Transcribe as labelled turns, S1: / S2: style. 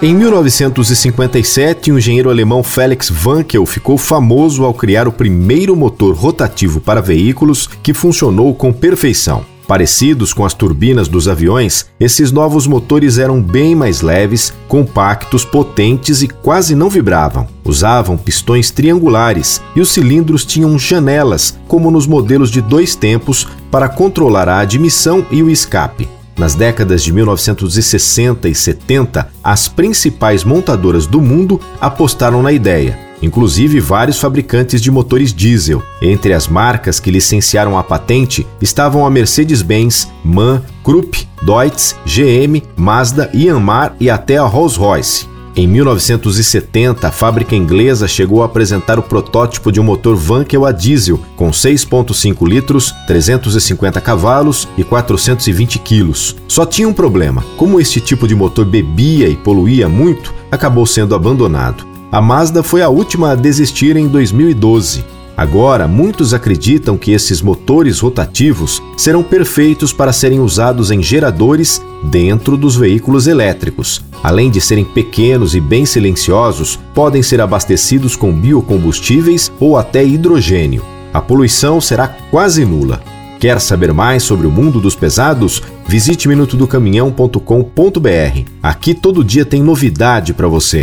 S1: Em 1957, o engenheiro alemão Felix Wankel ficou famoso ao criar o primeiro motor rotativo para veículos que funcionou com perfeição. Parecidos com as turbinas dos aviões, esses novos motores eram bem mais leves, compactos, potentes e quase não vibravam. Usavam pistões triangulares e os cilindros tinham janelas, como nos modelos de dois tempos, para controlar a admissão e o escape. Nas décadas de 1960 e 70, as principais montadoras do mundo apostaram na ideia, inclusive vários fabricantes de motores diesel. Entre as marcas que licenciaram a patente estavam a Mercedes-Benz, MAN, Krupp, Deutz, GM, Mazda, Yanmar e até a Rolls-Royce. Em 1970, a fábrica inglesa chegou a apresentar o protótipo de um motor Wankel a diesel com 6,5 litros, 350 cavalos e 420 quilos. Só tinha um problema: como este tipo de motor bebia e poluía muito, acabou sendo abandonado. A Mazda foi a última a desistir em 2012. Agora, muitos acreditam que esses motores rotativos serão perfeitos para serem usados em geradores dentro dos veículos elétricos. Além de serem pequenos e bem silenciosos, podem ser abastecidos com biocombustíveis ou até hidrogênio. A poluição será quase nula. Quer saber mais sobre o mundo dos pesados? Visite minutodocaminhão.com.br. Aqui todo dia tem novidade para você.